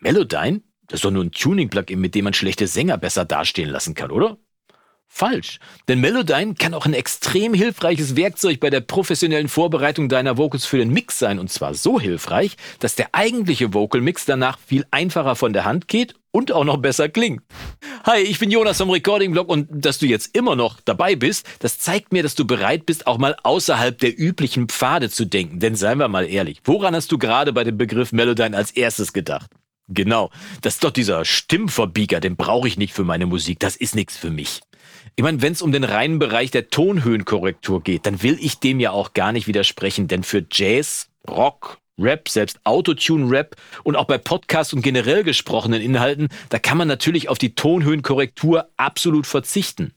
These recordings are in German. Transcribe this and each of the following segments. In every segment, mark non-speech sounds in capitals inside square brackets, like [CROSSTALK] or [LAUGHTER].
Melodyne? Das ist doch nur ein Tuning-Plugin, mit dem man schlechte Sänger besser dastehen lassen kann, oder? Falsch. Denn Melodyne kann auch ein extrem hilfreiches Werkzeug bei der professionellen Vorbereitung deiner Vocals für den Mix sein. Und zwar so hilfreich, dass der eigentliche Vocal Mix danach viel einfacher von der Hand geht und auch noch besser klingt. Hi, ich bin Jonas vom Recording Blog und dass du jetzt immer noch dabei bist, das zeigt mir, dass du bereit bist, auch mal außerhalb der üblichen Pfade zu denken. Denn seien wir mal ehrlich, woran hast du gerade bei dem Begriff Melodyne als erstes gedacht? Genau, das ist doch dieser Stimmverbieger, den brauche ich nicht für meine Musik, das ist nichts für mich. Ich meine, wenn es um den reinen Bereich der Tonhöhenkorrektur geht, dann will ich dem ja auch gar nicht widersprechen, denn für Jazz, Rock, Rap, selbst Autotune-Rap und auch bei Podcasts und generell gesprochenen Inhalten, da kann man natürlich auf die Tonhöhenkorrektur absolut verzichten.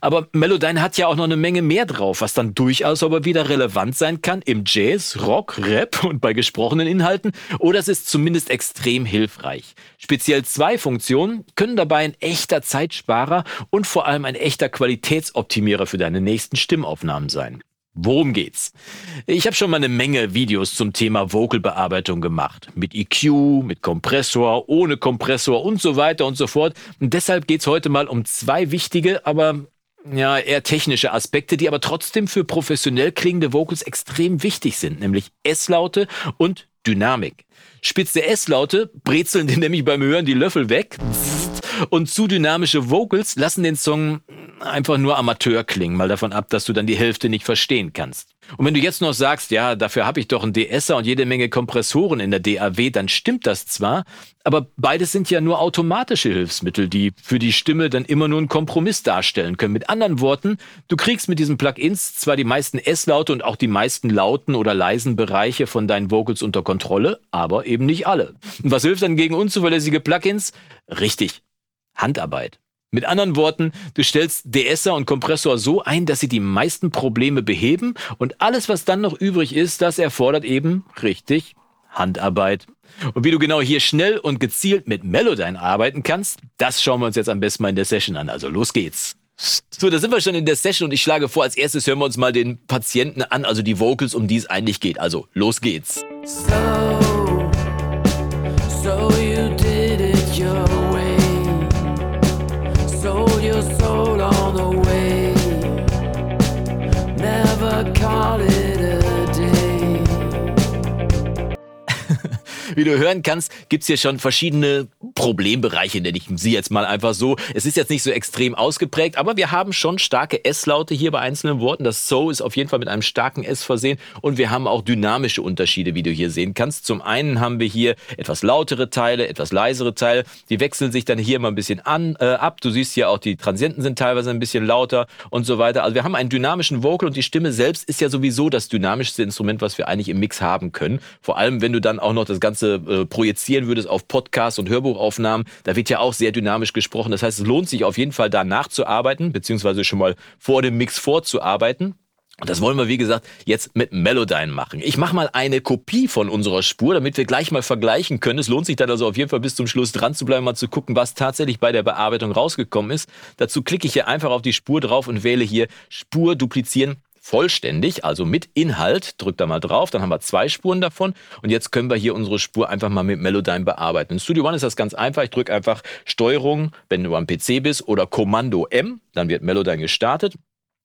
Aber Melodyne hat ja auch noch eine Menge mehr drauf, was dann durchaus aber wieder relevant sein kann im Jazz, Rock, Rap und bei gesprochenen Inhalten oder es ist zumindest extrem hilfreich. Speziell zwei Funktionen können dabei ein echter Zeitsparer und vor allem ein echter Qualitätsoptimierer für deine nächsten Stimmaufnahmen sein. Worum geht's? Ich habe schon mal eine Menge Videos zum Thema Vocalbearbeitung gemacht. Mit EQ, mit Kompressor, ohne Kompressor und so weiter und so fort. Und deshalb geht's heute mal um zwei wichtige, aber ja, eher technische Aspekte, die aber trotzdem für professionell klingende Vocals extrem wichtig sind, nämlich S-Laute und Dynamik. Spitze S-Laute brezeln dir nämlich beim Hören die Löffel weg und zu dynamische Vocals lassen den Song einfach nur Amateur klingen, mal davon ab, dass du dann die Hälfte nicht verstehen kannst. Und wenn du jetzt noch sagst, ja, dafür habe ich doch einen DSer und jede Menge Kompressoren in der DAW, dann stimmt das zwar, aber beides sind ja nur automatische Hilfsmittel, die für die Stimme dann immer nur einen Kompromiss darstellen können. Mit anderen Worten, du kriegst mit diesen Plugins zwar die meisten S-Laute und auch die meisten lauten oder leisen Bereiche von deinen Vocals unter Kontrolle, aber eben nicht alle. Und was hilft dann gegen unzuverlässige Plugins? Richtig, Handarbeit. Mit anderen Worten, du stellst DSer und Kompressor so ein, dass sie die meisten Probleme beheben und alles, was dann noch übrig ist, das erfordert eben richtig Handarbeit. Und wie du genau hier schnell und gezielt mit Melodyne arbeiten kannst, das schauen wir uns jetzt am besten mal in der Session an. Also los geht's. So, da sind wir schon in der Session und ich schlage vor, als erstes hören wir uns mal den Patienten an, also die Vocals, um die es eigentlich geht. Also los geht's. So, so Wie du hören kannst, gibt's hier schon verschiedene Problembereiche, nenne ich sie jetzt mal einfach so. Es ist jetzt nicht so extrem ausgeprägt, aber wir haben schon starke S-Laute hier bei einzelnen Worten. Das So ist auf jeden Fall mit einem starken S versehen und wir haben auch dynamische Unterschiede, wie du hier sehen kannst. Zum einen haben wir hier etwas lautere Teile, etwas leisere Teile. Die wechseln sich dann hier mal ein bisschen an, äh, ab. Du siehst hier auch, die Transienten sind teilweise ein bisschen lauter und so weiter. Also wir haben einen dynamischen Vocal und die Stimme selbst ist ja sowieso das dynamischste Instrument, was wir eigentlich im Mix haben können. Vor allem, wenn du dann auch noch das Ganze äh, projizieren würdest auf Podcast und Hörbuch Aufnahmen, da wird ja auch sehr dynamisch gesprochen. Das heißt, es lohnt sich auf jeden Fall da nachzuarbeiten, beziehungsweise schon mal vor dem Mix vorzuarbeiten. Und das wollen wir, wie gesagt, jetzt mit Melodyne machen. Ich mache mal eine Kopie von unserer Spur, damit wir gleich mal vergleichen können. Es lohnt sich dann also auf jeden Fall bis zum Schluss dran zu bleiben, mal zu gucken, was tatsächlich bei der Bearbeitung rausgekommen ist. Dazu klicke ich hier einfach auf die Spur drauf und wähle hier Spur duplizieren vollständig, also mit Inhalt. Drückt da mal drauf, dann haben wir zwei Spuren davon. Und jetzt können wir hier unsere Spur einfach mal mit Melodyne bearbeiten. In Studio One ist das ganz einfach. Ich drücke einfach Steuerung, wenn du am PC bist, oder Kommando M, dann wird Melodyne gestartet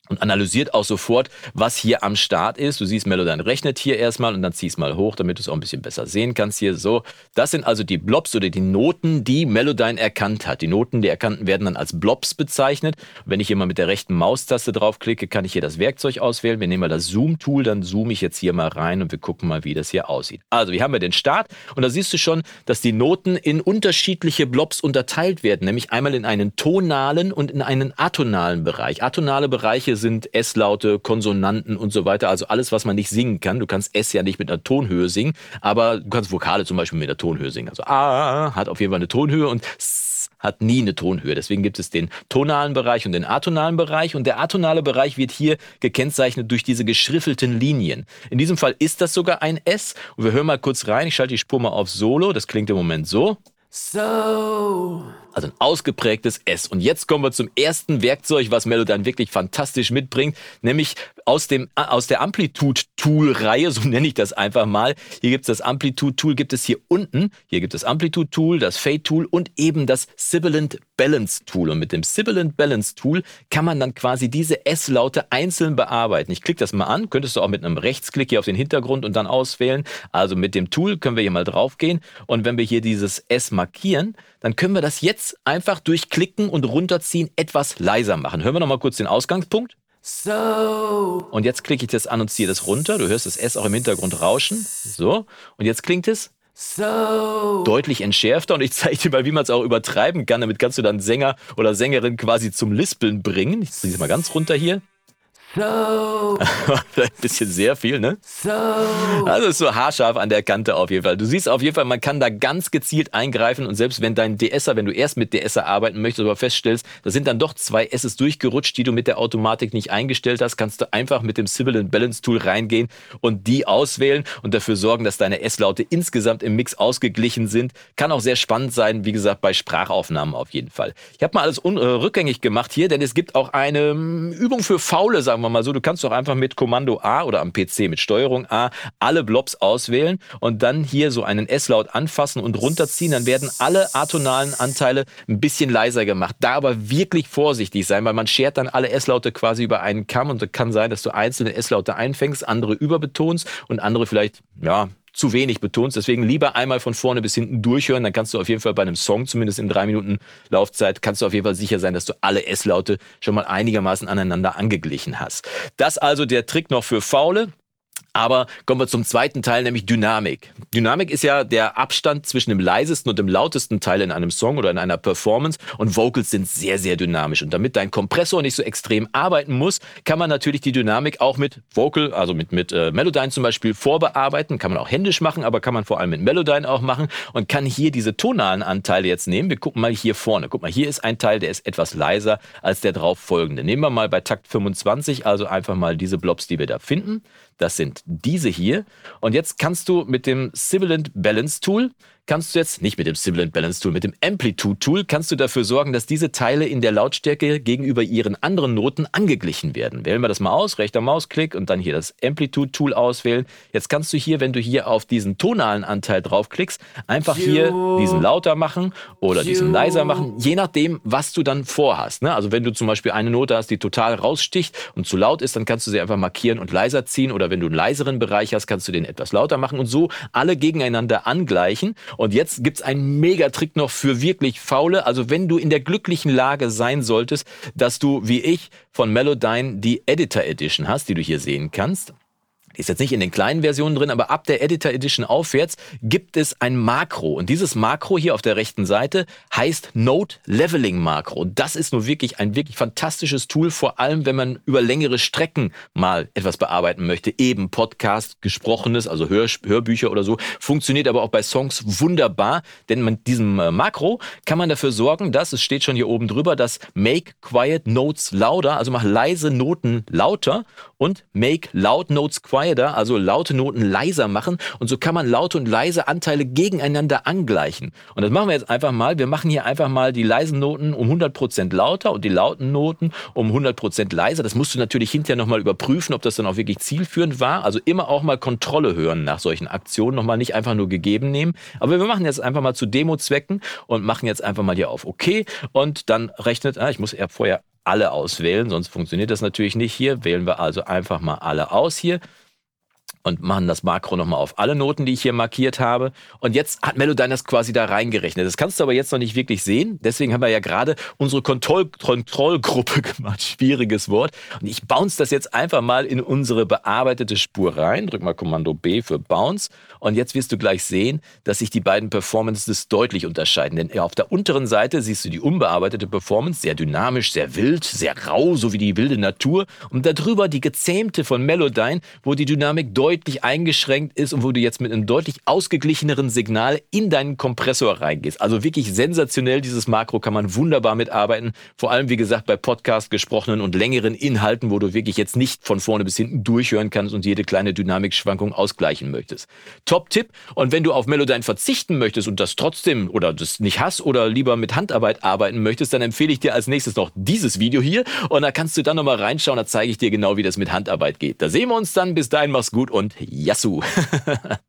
und analysiert auch sofort, was hier am Start ist. Du siehst, Melodyne rechnet hier erstmal und dann ziehst mal hoch, damit du es auch ein bisschen besser sehen kannst hier. So, das sind also die Blobs oder die Noten, die Melodyne erkannt hat. Die Noten, die erkannten, werden dann als Blobs bezeichnet. Wenn ich hier mal mit der rechten Maustaste draufklicke, kann ich hier das Werkzeug auswählen. Wir nehmen mal das Zoom-Tool, dann zoome ich jetzt hier mal rein und wir gucken mal, wie das hier aussieht. Also, hier haben wir den Start und da siehst du schon, dass die Noten in unterschiedliche Blobs unterteilt werden, nämlich einmal in einen tonalen und in einen atonalen Bereich. Atonale Bereiche sind S-Laute, Konsonanten und so weiter. Also alles, was man nicht singen kann. Du kannst S ja nicht mit einer Tonhöhe singen, aber du kannst Vokale zum Beispiel mit einer Tonhöhe singen. Also A hat auf jeden Fall eine Tonhöhe und S hat nie eine Tonhöhe. Deswegen gibt es den tonalen Bereich und den atonalen Bereich. Und der atonale Bereich wird hier gekennzeichnet durch diese geschriffelten Linien. In diesem Fall ist das sogar ein S. Und wir hören mal kurz rein. Ich schalte die Spur mal auf Solo. Das klingt im Moment so. So Also ein ausgeprägtes S. Und jetzt kommen wir zum ersten Werkzeug, was Melodyne wirklich fantastisch mitbringt, nämlich aus, dem, aus der Amplitude-Tool-Reihe, so nenne ich das einfach mal. Hier gibt es das Amplitude-Tool, gibt es hier unten. Hier gibt es Amplitude-Tool, das Fade-Tool und eben das Sibilant Balance-Tool. Und mit dem Sibilant Balance-Tool kann man dann quasi diese S-Laute einzeln bearbeiten. Ich klicke das mal an, könntest du auch mit einem Rechtsklick hier auf den Hintergrund und dann auswählen. Also mit dem Tool können wir hier mal draufgehen. Und wenn wir hier dieses S markieren, dann können wir das jetzt einfach durch Klicken und runterziehen etwas leiser machen. Hören wir noch mal kurz den Ausgangspunkt. So. Und jetzt klicke ich das an und ziehe das runter. Du hörst das S auch im Hintergrund rauschen. So. Und jetzt klingt es so. deutlich entschärfter. Und ich zeige dir mal, wie man es auch übertreiben kann. Damit kannst du dann Sänger oder Sängerin quasi zum Lispeln bringen. Ich bringe es mal ganz runter hier. So. [LAUGHS] Ein bisschen sehr viel, ne? So. Also ist so haarscharf an der Kante auf jeden Fall. Du siehst auf jeden Fall, man kann da ganz gezielt eingreifen und selbst wenn dein DSer, wenn du erst mit DSer arbeiten möchtest, aber feststellst, da sind dann doch zwei S's durchgerutscht, die du mit der Automatik nicht eingestellt hast, kannst du einfach mit dem Sibilant Balance Tool reingehen und die auswählen und dafür sorgen, dass deine S-Laute insgesamt im Mix ausgeglichen sind. Kann auch sehr spannend sein, wie gesagt, bei Sprachaufnahmen auf jeden Fall. Ich habe mal alles äh, rückgängig gemacht hier, denn es gibt auch eine hm, Übung für Faule, sagen wir wir mal so, du kannst doch einfach mit Kommando A oder am PC mit Steuerung A alle Blobs auswählen und dann hier so einen S-Laut anfassen und runterziehen. Dann werden alle atonalen Anteile ein bisschen leiser gemacht. Da aber wirklich vorsichtig sein, weil man schert dann alle S-Laute quasi über einen Kamm und es kann sein, dass du einzelne S-Laute einfängst, andere überbetonst und andere vielleicht, ja, zu wenig betonst. Deswegen lieber einmal von vorne bis hinten durchhören. Dann kannst du auf jeden Fall bei einem Song, zumindest in drei Minuten Laufzeit, kannst du auf jeden Fall sicher sein, dass du alle S-Laute schon mal einigermaßen aneinander angeglichen hast. Das also der Trick noch für Faule. Aber kommen wir zum zweiten Teil, nämlich Dynamik. Dynamik ist ja der Abstand zwischen dem leisesten und dem lautesten Teil in einem Song oder in einer Performance. Und Vocals sind sehr, sehr dynamisch. Und damit dein Kompressor nicht so extrem arbeiten muss, kann man natürlich die Dynamik auch mit Vocal, also mit, mit äh, Melodyne zum Beispiel vorbearbeiten. Kann man auch händisch machen, aber kann man vor allem mit Melodyne auch machen. Und kann hier diese tonalen Anteile jetzt nehmen. Wir gucken mal hier vorne. Guck mal, hier ist ein Teil, der ist etwas leiser als der drauf folgende. Nehmen wir mal bei Takt 25, also einfach mal diese Blobs, die wir da finden. Das sind diese hier. Und jetzt kannst du mit dem Sibilant Balance Tool kannst du jetzt, nicht mit dem Sibilant Balance Tool, mit dem Amplitude Tool, kannst du dafür sorgen, dass diese Teile in der Lautstärke gegenüber ihren anderen Noten angeglichen werden. Wählen wir das mal aus, rechter Mausklick und dann hier das Amplitude Tool auswählen. Jetzt kannst du hier, wenn du hier auf diesen tonalen Anteil draufklickst, einfach hier diesen lauter machen oder diesen leiser machen, je nachdem, was du dann vorhast. Ne? Also wenn du zum Beispiel eine Note hast, die total raussticht und zu laut ist, dann kannst du sie einfach markieren und leiser ziehen oder wenn du einen leiseren Bereich hast, kannst du den etwas lauter machen und so alle gegeneinander angleichen und jetzt gibt's einen Megatrick noch für wirklich Faule. Also wenn du in der glücklichen Lage sein solltest, dass du, wie ich, von Melodyne die Editor Edition hast, die du hier sehen kannst, die ist jetzt nicht in den kleinen Versionen drin, aber ab der Editor Edition aufwärts gibt es ein Makro. Und dieses Makro hier auf der rechten Seite heißt Note Leveling Makro. Das ist nur wirklich ein wirklich fantastisches Tool, vor allem wenn man über längere Strecken mal etwas bearbeiten möchte. Eben Podcast, gesprochenes, also Hör, Hörbücher oder so. Funktioniert aber auch bei Songs wunderbar, denn mit diesem äh, Makro kann man dafür sorgen, dass, es steht schon hier oben drüber, dass Make Quiet Notes Louder, also mach leise Noten lauter und Make Loud Notes Quiet quieter, also laute Noten leiser machen. Und so kann man laute und leise Anteile gegeneinander angleichen. Und das machen wir jetzt einfach mal. Wir machen hier einfach mal die leisen Noten um 100% lauter und die lauten Noten um 100% leiser. Das musst du natürlich hinterher nochmal überprüfen, ob das dann auch wirklich zielführend war. Also immer auch mal Kontrolle hören nach solchen Aktionen. Nochmal nicht einfach nur gegeben nehmen. Aber wir machen jetzt einfach mal zu Demo-Zwecken und machen jetzt einfach mal hier auf OK. Und dann rechnet, ah, ich muss eher vorher alle auswählen, sonst funktioniert das natürlich nicht hier. Wählen wir also einfach mal alle aus hier und machen das Makro nochmal auf alle Noten, die ich hier markiert habe. Und jetzt hat Melodyne das quasi da reingerechnet. Das kannst du aber jetzt noch nicht wirklich sehen. Deswegen haben wir ja gerade unsere Kontroll Kontrollgruppe [LAUGHS] gemacht. Schwieriges Wort. Und ich bounce das jetzt einfach mal in unsere bearbeitete Spur rein. Drück mal Kommando B für Bounce. Und jetzt wirst du gleich sehen, dass sich die beiden Performances deutlich unterscheiden. Denn auf der unteren Seite siehst du die unbearbeitete Performance, sehr dynamisch, sehr wild, sehr rau, so wie die wilde Natur. Und darüber die gezähmte von Melodyne, wo die Dynamik deutlich deutlich eingeschränkt ist und wo du jetzt mit einem deutlich ausgeglicheneren Signal in deinen Kompressor reingehst. Also wirklich sensationell, dieses Makro kann man wunderbar mitarbeiten. Vor allem, wie gesagt, bei Podcast gesprochenen und längeren Inhalten, wo du wirklich jetzt nicht von vorne bis hinten durchhören kannst und jede kleine Dynamikschwankung ausgleichen möchtest. Top-Tipp. Und wenn du auf Melodyne verzichten möchtest und das trotzdem oder das nicht hast oder lieber mit Handarbeit arbeiten möchtest, dann empfehle ich dir als nächstes noch dieses Video hier und da kannst du dann nochmal reinschauen, da zeige ich dir genau, wie das mit Handarbeit geht. Da sehen wir uns dann. Bis dahin, mach's gut und Yassou! [LAUGHS]